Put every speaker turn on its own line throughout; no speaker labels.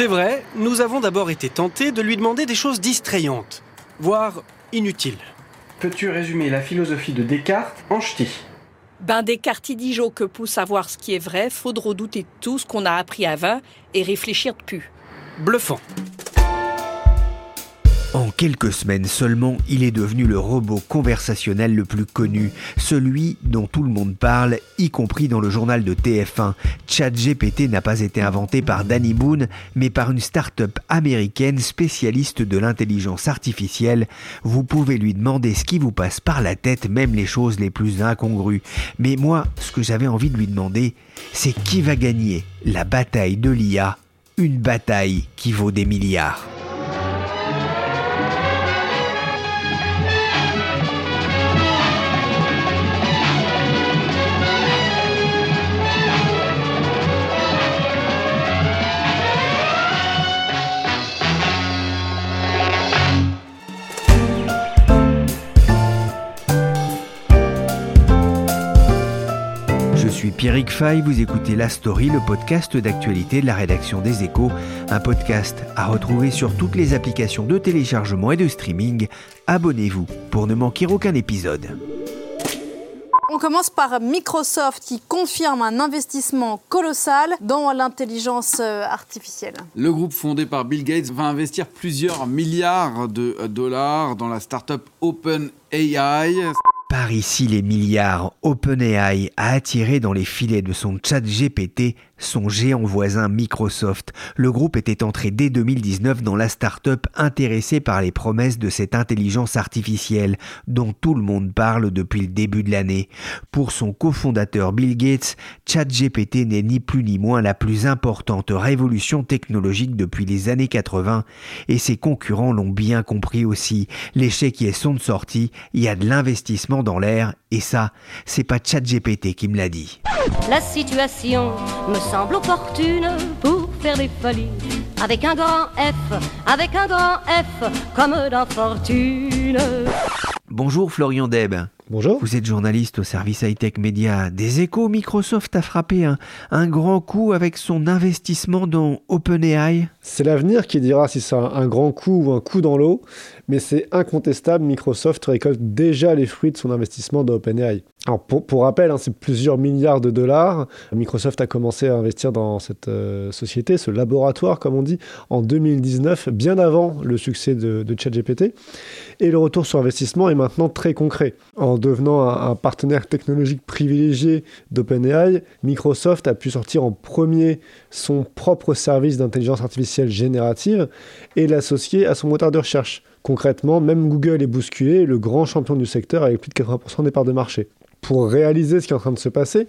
C'est vrai, nous avons d'abord été tentés de lui demander des choses distrayantes, voire inutiles.
Peux-tu résumer la philosophie de Descartes en ch'ti?
Ben Descartes il dit que pour savoir ce qui est vrai, faudra douter de tout ce qu'on a appris avant et réfléchir de plus.
Bluffant.
Quelques semaines seulement, il est devenu le robot conversationnel le plus connu, celui dont tout le monde parle, y compris dans le journal de TF1. ChatGPT n'a pas été inventé par Danny Boone, mais par une start-up américaine spécialiste de l'intelligence artificielle. Vous pouvez lui demander ce qui vous passe par la tête, même les choses les plus incongrues. Mais moi, ce que j'avais envie de lui demander, c'est qui va gagner la bataille de l'IA, une bataille qui vaut des milliards. Suis Pierrick Fay, vous écoutez La Story, le podcast d'actualité de la rédaction des Échos, un podcast à retrouver sur toutes les applications de téléchargement et de streaming. Abonnez-vous pour ne manquer aucun épisode.
On commence par Microsoft qui confirme un investissement colossal dans l'intelligence euh, artificielle.
Le groupe fondé par Bill Gates va investir plusieurs milliards de dollars dans la start-up OpenAI.
Par ici les milliards, OpenAI a attiré dans les filets de son chat GPT son géant voisin Microsoft. Le groupe était entré dès 2019 dans la start-up intéressée par les promesses de cette intelligence artificielle dont tout le monde parle depuis le début de l'année. Pour son cofondateur Bill Gates, ChatGPT n'est ni plus ni moins la plus importante révolution technologique depuis les années 80 et ses concurrents l'ont bien compris aussi. L'échec qui est son de sortie, il y a de l'investissement dans l'air et ça, c'est pas ChatGPT qui me l'a dit.
Semble opportune pour faire des folies. Avec un grand F, avec un grand F, comme dans Fortune.
Bonjour Florian Deb.
Bonjour.
Vous êtes journaliste au service high-tech média des échos. Microsoft a frappé un, un, grand coup avec son investissement dans OpenAI.
C'est l'avenir qui dira si c'est un, grand coup ou un coup dans l'eau, mais c'est incontestable, Microsoft récolte déjà les fruits de son investissement dans OpenAI. Alors pour, rappel, hein, c'est plusieurs milliards de dollars. Microsoft a commencé à investir dans cette euh, société, ce laboratoire comme on dit, en 2019, bien avant le succès de, ChatGPT. Et le retour sur investissement est maintenant très concret. En devenant un partenaire technologique privilégié d'OpenAI, Microsoft a pu sortir en premier son propre service d'intelligence artificielle générative et l'associer à son moteur de recherche. Concrètement, même Google est bousculé, le grand champion du secteur avec plus de 80% des parts de marché pour réaliser ce qui est en train de se passer,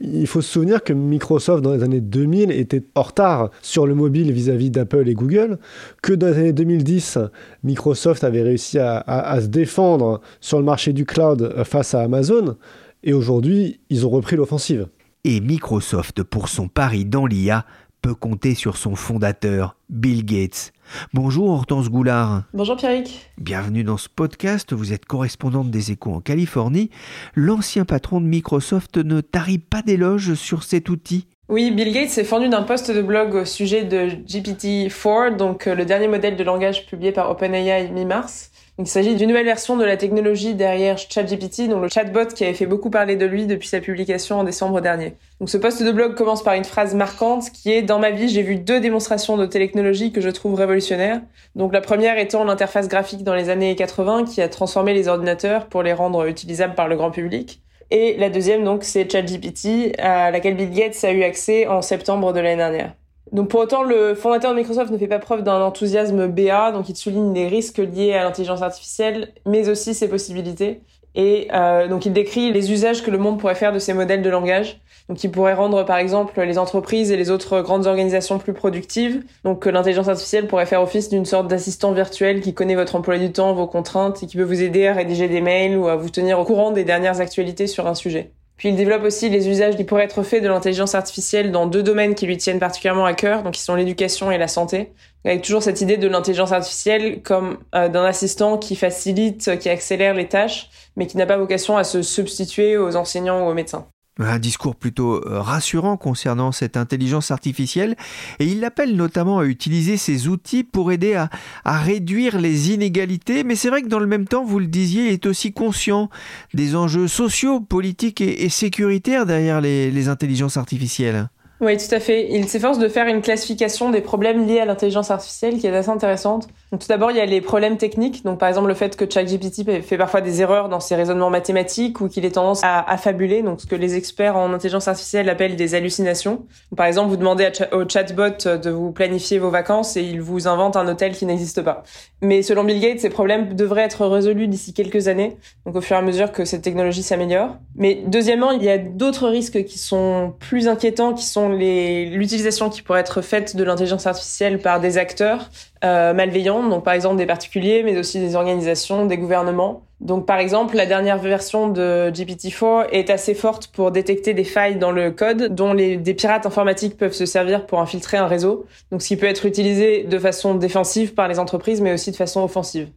il faut se souvenir que Microsoft, dans les années 2000, était en retard sur le mobile vis-à-vis d'Apple et Google, que dans les années 2010, Microsoft avait réussi à, à, se défendre sur le marché du cloud face à Amazon, et aujourd'hui, ils ont repris l'offensive.
Et Microsoft, pour son pari dans l'IA, peut compter sur son fondateur, Bill Gates. Bonjour Hortense Goulard.
Bonjour Pierrick.
Bienvenue dans ce podcast. Vous êtes correspondante des échos en Californie. L'ancien patron de Microsoft ne tarit pas d'éloges sur cet outil.
Oui, Bill Gates s'est fendu d'un post de blog au sujet de GPT-4, donc euh, le dernier modèle de langage publié par OpenAI mi-mars. Il s'agit d'une nouvelle version de la technologie derrière ChatGPT, donc le chatbot qui avait fait beaucoup parler de lui depuis sa publication en décembre dernier. Donc ce post de blog commence par une phrase marquante qui est dans ma vie, j'ai vu deux démonstrations de technologie que je trouve révolutionnaires. Donc la première étant l'interface graphique dans les années 80 qui a transformé les ordinateurs pour les rendre utilisables par le grand public. Et la deuxième donc c'est ChatGPT à laquelle Bill Gates a eu accès en septembre de l'année dernière. Donc pour autant, le fondateur de Microsoft ne fait pas preuve d'un enthousiasme BA, donc il souligne les risques liés à l'intelligence artificielle, mais aussi ses possibilités. Et euh, donc il décrit les usages que le monde pourrait faire de ces modèles de langage. donc qui pourrait rendre par exemple les entreprises et les autres grandes organisations plus productives. Donc l'intelligence artificielle pourrait faire office d'une sorte d'assistant virtuel qui connaît votre emploi du temps, vos contraintes et qui peut vous aider à rédiger des mails ou à vous tenir au courant des dernières actualités sur un sujet. Puis il développe aussi les usages qui pourraient être faits de l'intelligence artificielle dans deux domaines qui lui tiennent particulièrement à cœur, donc qui sont l'éducation et la santé, avec toujours cette idée de l'intelligence artificielle comme euh, d'un assistant qui facilite, qui accélère les tâches, mais qui n'a pas vocation à se substituer aux enseignants ou aux médecins.
Un discours plutôt euh, rassurant concernant cette intelligence artificielle et il l'appelle notamment à utiliser ces outils pour aider à, réduire les inégalités. Mais c'est vrai que dans le même temps, vous le disiez, il est aussi conscient des enjeux sociaux, politiques et, sécuritaires derrière les intelligences artificielles.
Oui, tout à fait. Il s'efforce de faire une classification des problèmes liés à l'intelligence artificielle qui est assez intéressante. Donc, tout d'abord, il y a les problèmes techniques. Donc, par exemple, le fait que ChatGPT fait parfois des erreurs dans ses raisonnements mathématiques ou qu'il ait tendance à affabuler, donc ce que les experts en intelligence artificielle appellent des hallucinations. par exemple, vous demandez au chatbot de vous planifier vos vacances et il vous invente un hôtel qui n'existe pas. Mais selon Bill Gates, ces problèmes devraient être résolus d'ici quelques années, donc au fur et à mesure que cette technologie s'améliore. Mais deuxièmement, il y a d'autres risques qui sont plus inquiétants, qui sont l'utilisation qui pourrait être faite de l'intelligence artificielle par des acteurs euh, malveillants, donc par exemple des particuliers, mais aussi des organisations, des gouvernements. Donc par exemple, la dernière version de GPT-4 est assez forte pour détecter des failles dans le code dont les, des pirates informatiques peuvent se servir pour infiltrer un réseau, donc ce qui peut être utilisé de façon défensive par les entreprises, mais aussi de façon offensive.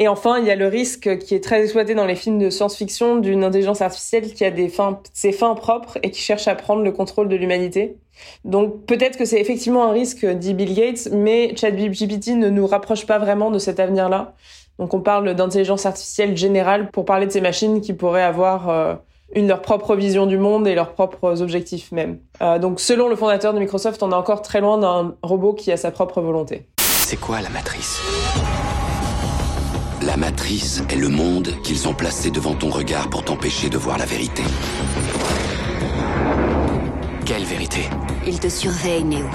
Et enfin, il y a le risque qui est très exploité dans les films de science-fiction d'une intelligence artificielle qui a des fins, ses fins propres et qui cherche à prendre le contrôle de l'humanité. Donc peut-être que c'est effectivement un risque, dit Bill Gates, mais ChatGPT ne nous rapproche pas vraiment de cet avenir-là. Donc on parle d'intelligence artificielle générale pour parler de ces machines qui pourraient avoir euh, une leur propre vision du monde et leurs propres objectifs même. Euh, donc selon le fondateur de Microsoft, on est encore très loin d'un robot qui a sa propre volonté.
C'est quoi la matrice? La matrice est le monde qu'ils ont placé devant ton regard pour t'empêcher de voir la vérité.
Quelle vérité?
Ils te surveillent, Néo.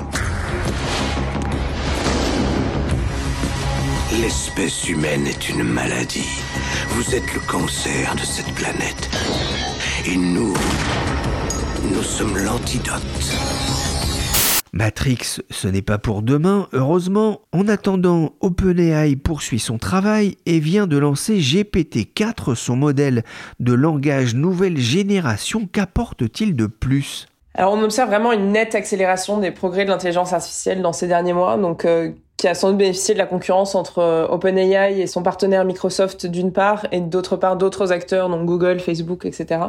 L'espèce humaine est une maladie. Vous êtes le cancer de cette planète. Et nous, nous sommes l'antidote.
Matrix, ce n'est pas pour demain, heureusement. En attendant, OpenAI poursuit son travail et vient de lancer GPT-4, son modèle de langage nouvelle génération. Qu'apporte-t-il de plus?
Alors on observe vraiment une nette accélération des progrès de l'intelligence artificielle dans ces derniers mois. Donc euh, qui a sans doute bénéficié de la concurrence entre euh, OpenAI et son partenaire Microsoft d'une part, et d'autre part d'autres acteurs, donc Google, Facebook, etc.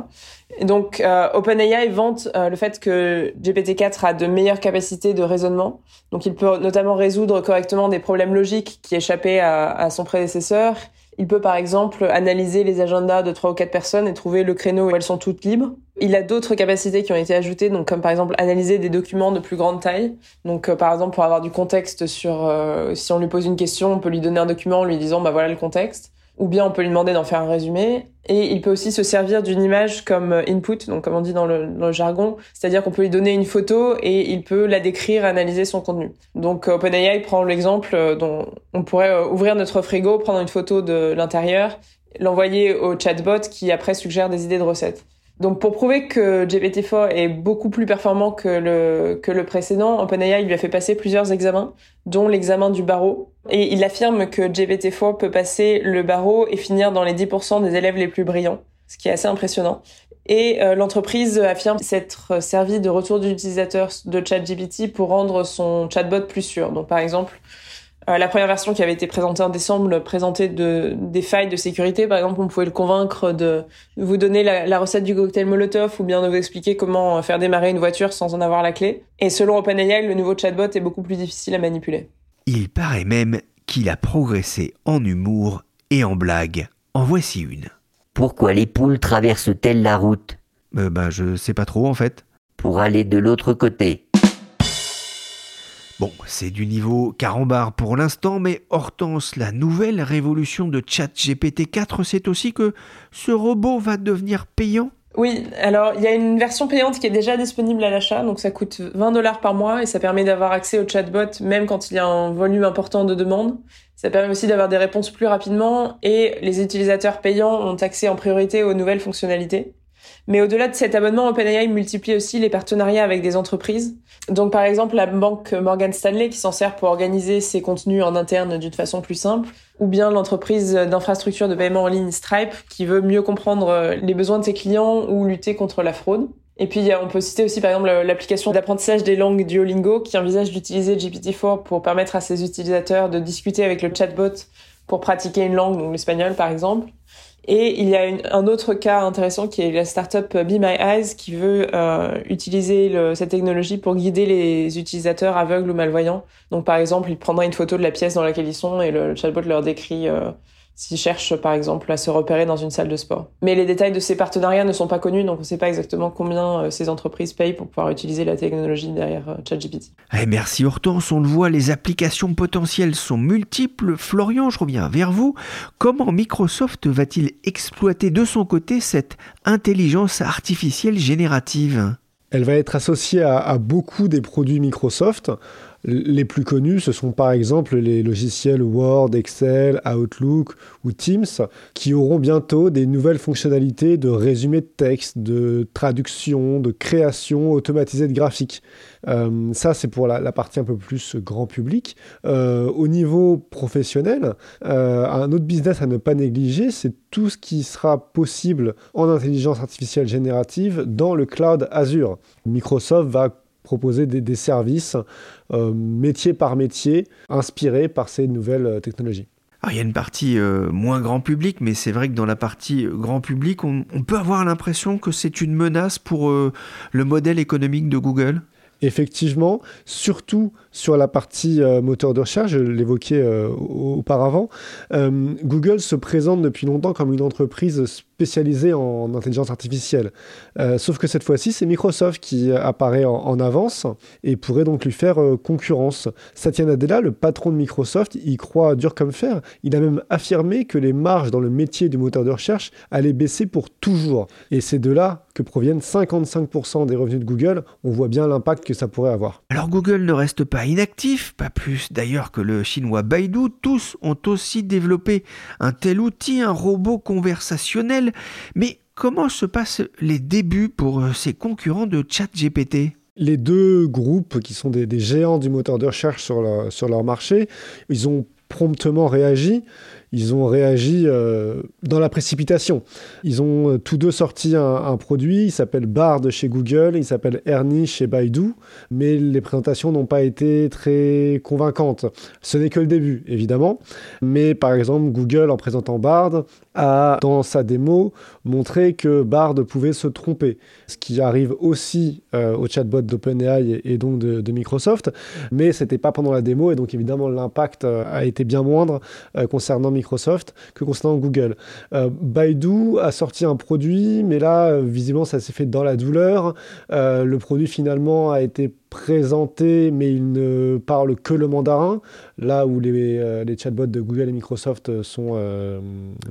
Et donc euh, OpenAI vante euh, le fait que GPT-4 a de meilleures capacités de raisonnement, donc il peut notamment résoudre correctement des problèmes logiques qui échappaient à, à son prédécesseur. Il peut par exemple analyser les agendas de trois ou quatre personnes et trouver le créneau où elles sont toutes libres. Il a d'autres capacités qui ont été ajoutées, donc comme par exemple analyser des documents de plus grande taille. Donc euh, par exemple pour avoir du contexte sur euh, si on lui pose une question, on peut lui donner un document en lui disant bah voilà le contexte ou bien on peut lui demander d'en faire un résumé. Et il peut aussi se servir d'une image comme euh, input, donc comme on dit dans le, jargon, c'est-à-dire qu'on peut lui donner une photo et il peut la décrire, analyser son contenu. Donc OpenAI prend l'exemple dont on pourrait ouvrir notre frigo, prendre une photo de l'intérieur, l'envoyer au chatbot qui après suggère des idées de recettes. Donc pour prouver que GPT-4 est beaucoup plus performant que le, que le précédent, OpenAI lui a fait passer plusieurs examens, dont l'examen du barreau. Et il affirme que GPT-4 peut passer le barreau et finir dans les 10% des élèves les plus brillants, ce qui est assez impressionnant. Et euh, l'entreprise affirme s'être servi de retour d'utilisateur de ChatGPT pour rendre son chatbot plus sûr. Donc par exemple, euh, la première version qui avait été présentée en décembre présentait de, des failles de sécurité. Par exemple, on pouvait le convaincre de vous donner la, recette du cocktail Molotov ou bien de vous expliquer comment faire démarrer une voiture sans en avoir la clé. Et selon OpenAI, le nouveau chatbot est beaucoup plus difficile à manipuler.
Il paraît même qu'il a progressé en humour et en blague. En voici une.
Pourquoi les poules traversent-elles la route?
Euh, Ben, je sais pas trop en fait.
Pour aller de l'autre côté.
Bon, c'est du niveau carambar pour l'instant, mais Hortense, la nouvelle révolution de ChatGPT 4, c'est aussi que ce robot va devenir payant?
Oui, alors il y a une version payante qui est déjà disponible à l'achat, donc ça coûte 20 dollars par mois et ça permet d'avoir accès au chatbot même quand il y a un volume important de demandes. Ça permet aussi d'avoir des réponses plus rapidement et les utilisateurs payants ont accès en priorité aux nouvelles fonctionnalités. Mais au-delà de cet abonnement, OpenAI multiplie aussi les partenariats avec des entreprises. Donc par exemple la banque Morgan Stanley qui s'en sert pour organiser ses contenus en interne d'une façon plus simple, ou bien l'entreprise d'infrastructure de paiement en ligne Stripe qui veut mieux comprendre euh, les besoins de ses clients ou lutter contre la fraude. Et puis on peut citer aussi par exemple l'application d'apprentissage des langues Duolingo qui envisage d'utiliser GPT-4 pour permettre à ses utilisateurs de discuter avec le chatbot pour pratiquer une langue, donc l'espagnol par exemple. Et il y a un autre cas intéressant qui est la startup Be My Eyes qui veut euh, utiliser le, cette technologie pour guider les utilisateurs aveugles ou malvoyants. Donc par exemple, il prendra une photo de la pièce dans laquelle ils sont et le, chatbot leur décrit euh, s'ils cherchent par exemple à se repérer dans une salle de sport. Mais les détails de ces partenariats ne sont pas connus, donc on ne sait pas exactement combien euh, ces entreprises payent pour pouvoir utiliser la technologie derrière euh, ChatGPT.
Eh, merci Hortense, on le voit, les applications potentielles sont multiples. Florian, je reviens vers vous. Comment Microsoft va-t-il exploiter de son côté cette intelligence artificielle générative?
Elle va être associée à beaucoup des produits Microsoft. Les plus connus, ce sont par exemple les logiciels Word, Excel, Outlook ou Teams, qui auront bientôt des nouvelles fonctionnalités de résumé de texte, de traduction, de création automatisée de graphiques. Euh, ça, c'est pour la, partie un peu plus grand public. Euh, au niveau professionnel, euh, un autre business à ne pas négliger, c'est tout ce qui sera possible en intelligence artificielle générative dans le cloud Azure. Microsoft va proposer des, services euh, métier par métier inspirés par ces nouvelles euh, technologies.
il y a une partie euh, moins grand public, mais c'est vrai que dans la partie grand public, on, on peut avoir l'impression que c'est une menace pour le modèle économique de Google?
Effectivement, surtout sur la partie euh, moteur de recherche, je l'évoquais euh, auparavant, euh, Google se présente depuis longtemps comme une entreprise spécialisée en intelligence artificielle. sauf que cette fois-ci, c'est Microsoft qui apparaît en, avance et pourrait donc lui faire concurrence. Satya Nadella, le patron de Microsoft, y croit dur comme fer. Il a même affirmé que les marges dans le métier du moteur de recherche allaient baisser pour toujours. Et c'est de là que proviennent 55% des revenus de Google. On voit bien l'impact que ça pourrait avoir.
Alors Google ne reste pas inactif, pas plus d'ailleurs que le chinois Baidu, tous ont aussi développé un tel outil, un robot conversationnel. Mais comment se passent les débuts pour euh, ces concurrents de ChatGPT?
Les deux groupes qui sont des, géants du moteur de recherche sur, sur leur marché, ils ont promptement réagi ils ont réagi euh, dans la précipitation. Ils ont euh, tous deux sorti un, produit, il s'appelle Bard chez Google, il s'appelle Ernie chez Baidu, mais les présentations n'ont pas été très convaincantes. Ce n'est que le début, évidemment, mais par exemple, Google, en présentant Bard, a, dans sa démo, montré que Bard pouvait se tromper, ce qui arrive aussi euh, au chatbot d'OpenAI et, donc de, Microsoft, mais ce n'était pas pendant la démo, et donc évidemment l'impact a été bien moindre concernant Microsoft que concernant Google. Euh, Baidu a sorti un produit, mais là, visiblement, ça s'est fait dans la douleur. Euh, le produit finalement a été présenté, mais il ne parle que le mandarin, là où les, euh, les chatbots de Google et Microsoft sont euh,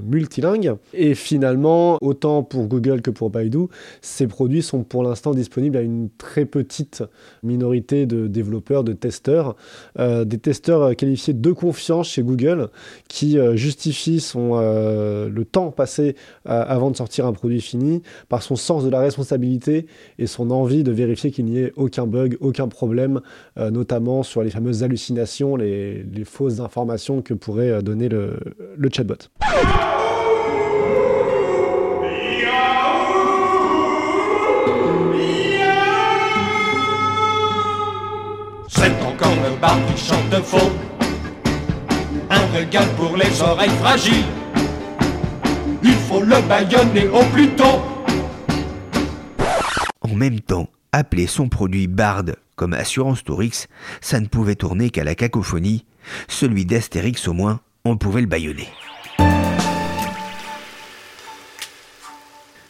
multilingues. Et finalement, autant pour Google que pour Baidu, ces produits sont pour l'instant disponibles à une très petite minorité de développeurs, de testeurs, euh, des testeurs qualifiés de confiance chez Google, qui justifient son, le temps passé avant de sortir un produit fini par son sens de la responsabilité et son envie de vérifier qu'il n'y ait aucun bug, aucun aucun problème, euh, notamment sur les fameuses hallucinations, les, fausses informations que pourrait euh, donner le, chatbot.
C'est encore le bar qui chante faux. Un régal pour les oreilles fragiles. Il faut le baïonner au plus tôt.
En même temps, appeler son produit Bard comme Assurance Tourix, ça ne pouvait tourner qu'à la cacophonie. Celui d'Astérix au moins, on pouvait le baïonner.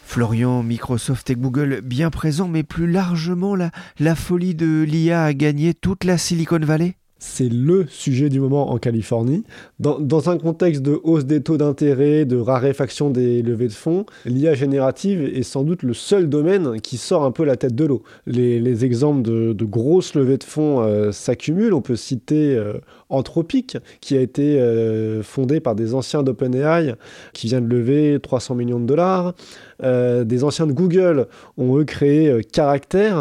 Florian, Microsoft et Google bien présents, mais plus largement, la, la folie de l'IA a gagné toute la Silicon Valley?
C'est le sujet du moment en Californie. Dans, un contexte de hausse des taux d'intérêt, de raréfaction des levées de fonds, l'IA générative est sans doute le seul domaine qui sort un peu la tête de l'eau. Les, les, exemples de, grosses levées de fonds euh, s'accumulent. On peut citer euh, Anthropic, qui a été euh, fondé par des anciens d'OpenAI, qui vient de lever 300 millions de dollars. Euh, des anciens de Google ont eux créé Character,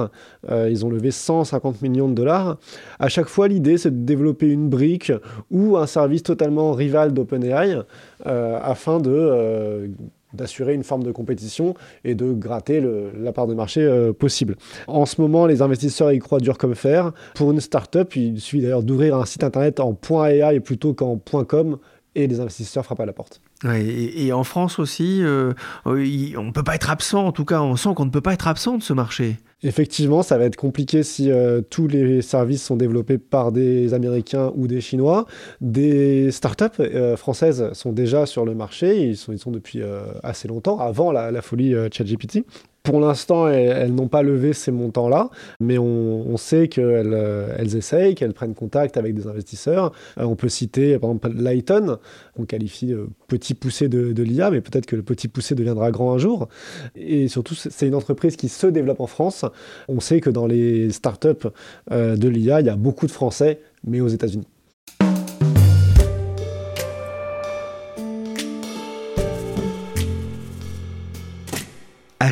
euh, ils ont levé 150 millions de dollars. À chaque fois, l'idée c'est de développer une brique ou un service totalement rival d'OpenAI afin de d'assurer une forme de compétition et de gratter la part de marché possible. En ce moment, les investisseurs y croient dur comme fer. Pour une startup, il suffit d'ailleurs d'ouvrir un site internet en .ai plutôt qu'en .com et les investisseurs frappent à la porte.
Et, en France aussi, euh, on ne peut pas être absent, en tout cas on sent qu'on ne peut pas être absent de ce marché.
Effectivement, ça va être compliqué si euh, tous les services sont développés par des Américains ou des Chinois. Des startups euh, françaises sont déjà sur le marché, ils sont, ils sont depuis euh, assez longtemps, avant la, la folie ChatGPT. Pour l'instant, elles, n'ont pas levé ces montants-là, mais on, sait qu'elles elles essayent, qu'elles prennent contact avec des investisseurs. Euh, on peut citer par exemple Lighton, qu'on qualifie petit poussé de, de l'IA, mais peut-être que le petit poussé deviendra grand un jour. Et surtout, c'est une entreprise qui se développe en France. On sait que dans les startups euh, de l'IA, il y a beaucoup de Français, mais aux États-Unis.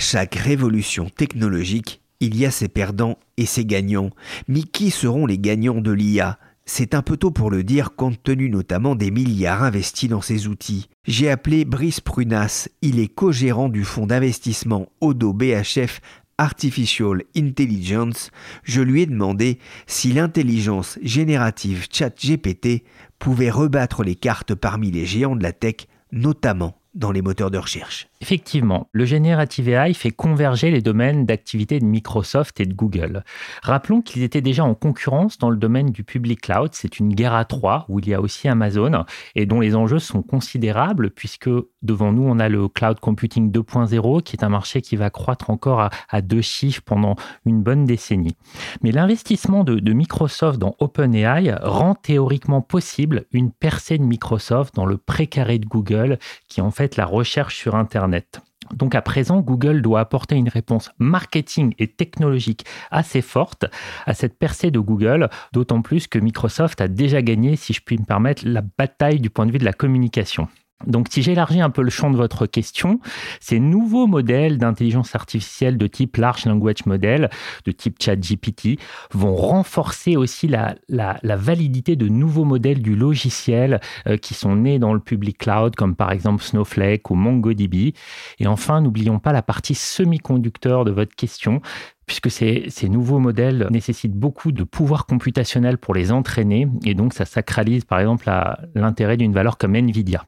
Chaque révolution technologique, il y a ses perdants et ses gagnants. Mais qui seront les gagnants de l'IA c'est un peu tôt pour le dire compte tenu notamment des milliards investis dans ces outils. J'ai appelé Brice Prunas, il est co-gérant du fonds d'investissement Odo BHF Artificial Intelligence. Je lui ai demandé si l'intelligence générative ChatGPT pouvait rebattre les cartes parmi les géants de la tech, notamment dans les moteurs de recherche.
Effectivement, le Generative AI fait converger les domaines d'activité de Microsoft et de Google. Rappelons qu'ils étaient déjà en concurrence dans le domaine du public cloud. C'est une guerre à trois où il y a aussi Amazon et dont les enjeux sont considérables puisque devant nous, on a le cloud computing 2.0 qui est un marché qui va croître encore à, deux chiffres pendant une bonne décennie. Mais l'investissement de, Microsoft dans OpenAI rend théoriquement possible une percée de Microsoft dans le précaré de Google qui en fait la recherche sur Internet. Donc à présent, Google doit apporter une réponse marketing et technologique assez forte à cette percée de Google, d'autant plus que Microsoft a déjà gagné, si je puis me permettre, la bataille du point de vue de la communication. Donc, si j'élargis un peu le champ de votre question, ces nouveaux modèles d'intelligence artificielle de type Large Language Model, de type ChatGPT, vont renforcer aussi la, validité de nouveaux modèles du logiciel euh, qui sont nés dans le public cloud, comme par exemple Snowflake ou MongoDB. Et enfin, n'oublions pas la partie semi-conducteur de votre question puisque ces, nouveaux modèles nécessitent beaucoup de pouvoir computationnel pour les entraîner, et donc ça sacralise par exemple l'intérêt d'une valeur comme Nvidia.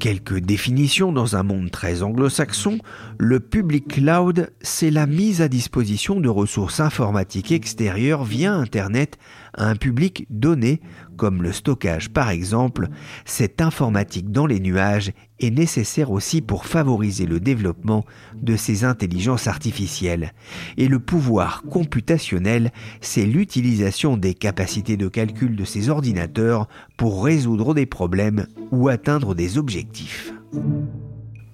Quelques définitions dans un monde très anglo-saxon, le public cloud, c'est la mise à disposition de ressources informatiques extérieures via Internet à un public donné, comme le stockage par exemple. Cette informatique dans les nuages est nécessaire aussi pour favoriser le développement de ces intelligences artificielles. Et le pouvoir computationnel, c'est l'utilisation des capacités de calcul de ces ordinateurs pour résoudre des problèmes ou atteindre des objectifs.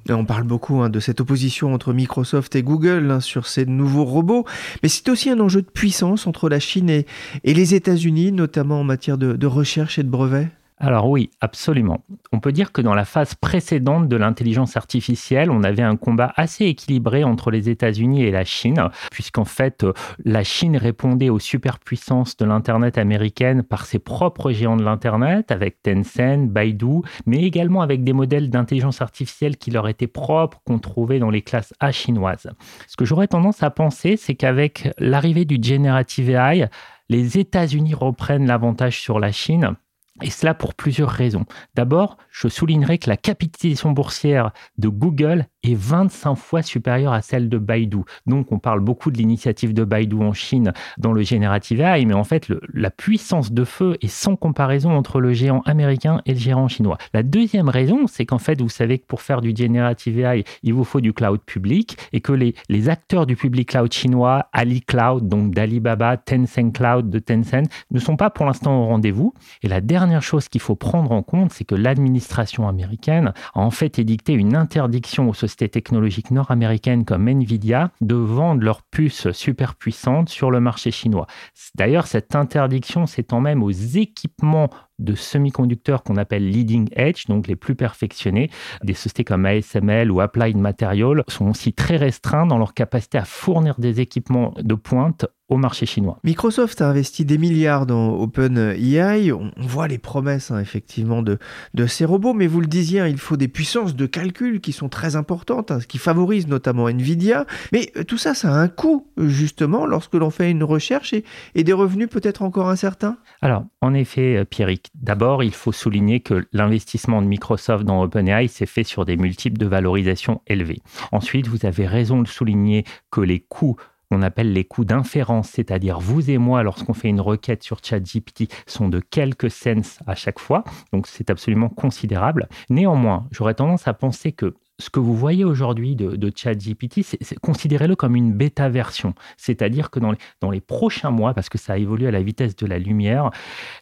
On parle beaucoup hein, de cette opposition entre Microsoft et Google hein, sur ces nouveaux robots, mais c'est aussi un enjeu de puissance entre la Chine et, les États-Unis, notamment en matière de recherche et de brevets.
Alors oui, absolument. On peut dire que dans la phase précédente de l'intelligence artificielle, on avait un combat assez équilibré entre les États-Unis et la Chine, puisqu'en fait, la Chine répondait aux superpuissances de l'Internet américaine par ses propres géants de l'Internet, avec Tencent, Baidu, mais également avec des modèles d'intelligence artificielle qui leur étaient propres, qu'on trouvait dans les classes A chinoises. Ce que j'aurais tendance à penser, c'est qu'avec l'arrivée du Generative AI, les États-Unis reprennent l'avantage sur la Chine et cela pour plusieurs raisons. D'abord, je soulignerai que la capitalisation boursière de Google est 25 fois supérieure à celle de Baidu. Donc on parle beaucoup de l'initiative de Baidu en Chine dans le Generative AI, mais en fait la puissance de feu est sans comparaison entre le géant américain et le géant chinois. La deuxième raison, c'est qu'en fait vous savez que pour faire du Generative AI, il vous faut du cloud public et que les, les acteurs du public cloud chinois, Ali Cloud, donc d'Alibaba, Tencent Cloud de Tencent, ne sont pas pour l'instant au rendez-vous. Et la dernière chose qu'il faut prendre en compte, c'est que l'administration américaine a en fait édicté une interdiction aux sociétés technologiques nord-américaines comme Nvidia de vendre leurs puces super puissantes sur le marché chinois. D'ailleurs, cette interdiction s'étend même aux équipements de semi-conducteurs qu'on appelle leading edge, donc les plus perfectionnés. Des sociétés comme ASML ou Applied Materials sont aussi très restreints dans leur capacité à fournir des équipements de pointe au marché chinois.
Microsoft a investi des milliards dans OpenAI. On voit les promesses hein, effectivement de, de ces robots, mais vous le disiez, hein, il faut des puissances de calcul qui sont très importantes, hein, ce qui favorise notamment Nvidia. Mais euh, tout ça, ça a un coût justement lorsque l'on fait une recherche et, et des revenus peut-être encore incertains?
Alors, en effet, euh, Pierrick, d'abord, il faut souligner que l'investissement de Microsoft dans OpenAI s'est fait sur des multiples de valorisation élevés. Ensuite, vous avez raison de souligner que les coûts on appelle les coûts d'inférence, c'est-à-dire vous et moi, lorsqu'on fait une requête sur ChatGPT, sont de quelques cents à chaque fois. Donc c'est absolument considérable. Néanmoins, j'aurais tendance à penser que ce que vous voyez aujourd'hui de, ChatGPT, considérez-le comme une bêta version. C'est-à-dire que dans les, dans les prochains mois, parce que ça évolue à la vitesse de la lumière,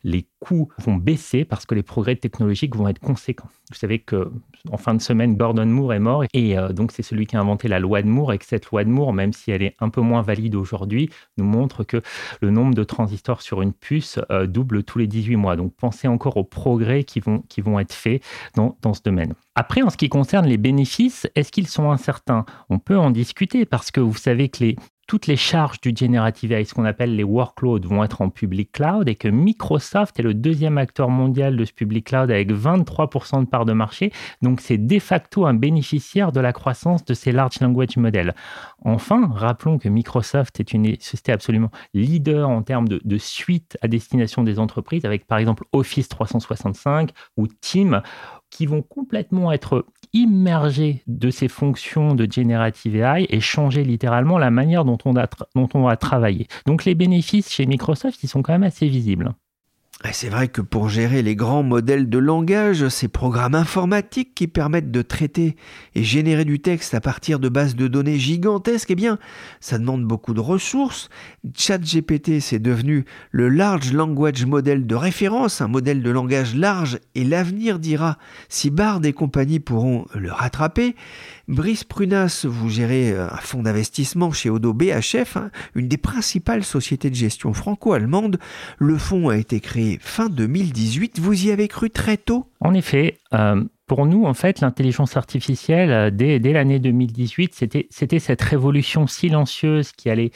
les coûts vont baisser parce que les progrès technologiques vont être conséquents. Vous savez que en fin de semaine, Gordon Moore est mort et euh, donc c'est celui qui a inventé la loi de Moore et que cette loi de Moore, même si elle est un peu moins valide aujourd'hui, nous montre que le nombre de transistors sur une puce euh, double tous les 18 mois. Donc pensez encore aux progrès qui vont, qui vont être faits dans, dans ce domaine. Après, en ce qui concerne les bénéfices, est-ce qu'ils sont incertains? On peut en discuter parce que vous savez que les, toutes les charges du Generative AI, ce qu'on appelle les workloads, vont être en public cloud et que Microsoft est le deuxième acteur mondial de ce public cloud avec 23% de part de marché. Donc, c'est de facto un bénéficiaire de la croissance de ces large language models. Enfin, rappelons que Microsoft est une société absolument leader en termes de, de suite à destination des entreprises avec par exemple Office 365 ou Team qui vont complètement être immergés de ces fonctions de Generative AI et changer littéralement la manière dont on, dont on va travailler. Donc les bénéfices chez Microsoft, ils sont quand même assez visibles.
C'est vrai que pour gérer les grands modèles de langage, ces programmes informatiques qui permettent de traiter et générer du texte à partir de bases de données gigantesques, eh bien, ça demande beaucoup de ressources. ChatGPT, c'est devenu le Large Language Model de référence, un modèle de langage large, et l'avenir dira si Bard et compagnie pourront le rattraper. Brice Prunas, vous gérez un fonds d'investissement chez Odo BHF, hein, une des principales sociétés de gestion franco-allemande. Le fonds a été créé fin 2018. Vous y avez cru très tôt?
En effet. Euh, pour nous, en fait, l'intelligence artificielle, euh, dès, l'année 2018, c'était cette révolution silencieuse qui allait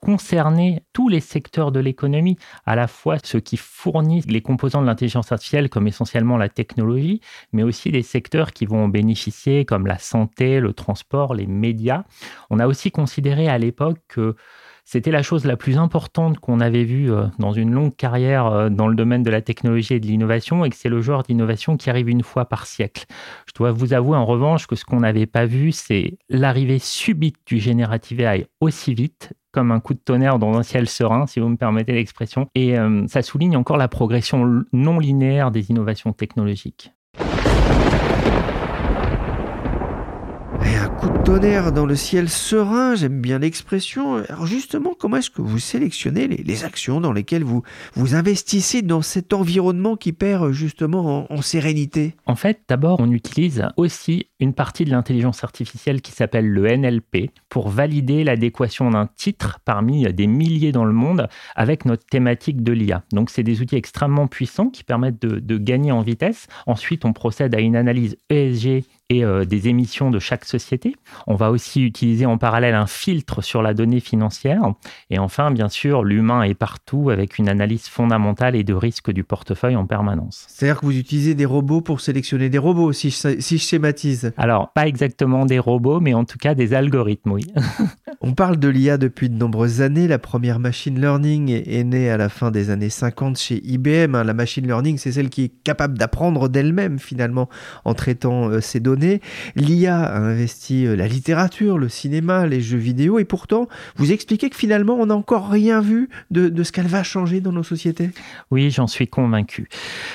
concerner tous les secteurs de l'économie, à la fois ceux qui fournissent les composants de l'intelligence artificielle comme essentiellement la technologie, mais aussi les secteurs qui vont en bénéficier comme la santé, le transport, les médias. On a aussi considéré à l'époque que c'était la chose la plus importante qu'on avait vue euh, dans une longue carrière euh, dans le domaine de la technologie et de l'innovation et que c'est le genre d'innovation qui arrive une fois par siècle. Je dois vous avouer en revanche que ce qu'on n'avait pas vu, c'est l'arrivée subite du générative AI aussi vite comme un coup de tonnerre dans un ciel serein, si vous me permettez l'expression. Et euh, ça souligne encore la progression non linéaire des innovations technologiques.
un coup de tonnerre dans le ciel serein, j'aime bien l'expression. Alors justement, comment est-ce que vous sélectionnez les, actions dans lesquelles vous, vous investissez dans cet environnement qui perd justement en, sérénité?
En fait, d'abord, on utilise aussi une partie de l'intelligence artificielle qui s'appelle le NLP pour valider l'adéquation d'un titre parmi des milliers dans le monde avec notre thématique de l'IA. Donc, c'est des outils extrêmement puissants qui permettent de gagner en vitesse. Ensuite, on procède à une analyse ESG et euh, des émissions de chaque société. On va aussi utiliser en parallèle un filtre sur la donnée financière. Et enfin, bien sûr, l'humain est partout avec une analyse fondamentale et de risque du portefeuille en permanence.
C'est-à-dire que vous utilisez des robots pour sélectionner des robots, si je, si je schématise
Alors, pas exactement des robots, mais en tout cas des algorithmes, oui.
On parle de l'IA depuis de nombreuses années. La première machine learning est née à la fin des années 50 chez IBM. Hein. La machine learning, c'est celle qui est capable d'apprendre d'elle-même finalement en traitant euh, ses données L'IA a investi la littérature, le cinéma, les jeux vidéo, et pourtant, vous expliquez que finalement, on n'a encore rien vu de, de ce qu'elle va changer dans nos sociétés
Oui, j'en suis convaincu.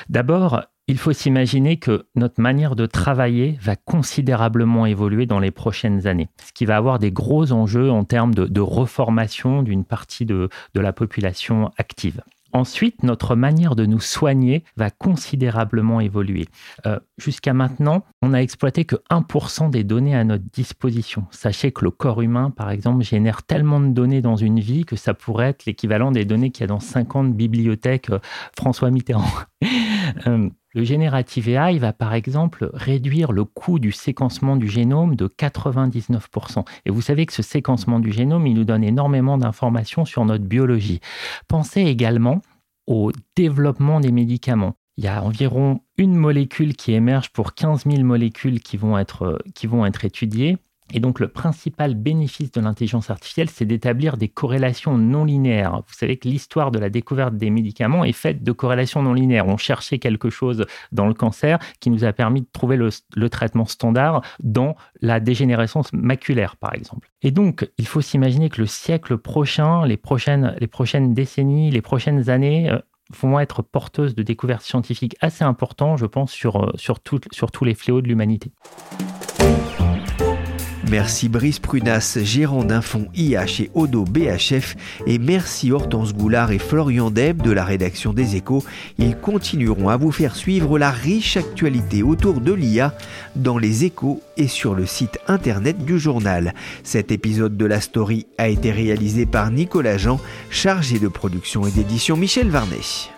D'abord, il faut s'imaginer que notre manière de travailler va considérablement évoluer dans les prochaines années, ce qui va avoir des gros enjeux en termes de, reformation d'une partie de, la population active. Ensuite, notre manière de nous soigner va considérablement évoluer. Euh, jusqu'à maintenant, on n'a exploité que 1% des données à notre disposition. Sachez que le corps humain, par exemple, génère tellement de données dans une vie que ça pourrait être l'équivalent des données qu'il y a dans 50 bibliothèques euh, François Mitterrand. Euh, le générative AI va par exemple réduire le coût du séquencement du génome de 99%. Et vous savez que ce séquencement du génome, il nous donne énormément d'informations sur notre biologie. Pensez également au développement des médicaments. Il y a environ une molécule qui émerge pour 15 000 molécules qui vont être, qui vont être étudiées. Et donc le principal bénéfice de l'intelligence artificielle, c'est d'établir des corrélations non linéaires. Vous savez que l'histoire de la découverte des médicaments est faite de corrélations non linéaires. On cherchait quelque chose dans le cancer qui nous a permis de trouver le, traitement standard dans la dégénérescence maculaire, par exemple. Et donc, il faut s'imaginer que le siècle prochain, les prochaines, les prochaines décennies, les prochaines années euh, vont être porteuses de découvertes scientifiques assez importantes, je pense, sur, euh, tous les fléaux de l'humanité.
Merci Brice Prunas, gérant d'un fonds IH et Odo BHF, et merci Hortense Goulard et Florian Deb de la rédaction des Échos. Ils continueront à vous faire suivre la riche actualité autour de l'IA dans les Échos et sur le site internet du journal. Cet épisode de la story a été réalisé par Nicolas Jean, chargé de production et d'édition Michel Varnet.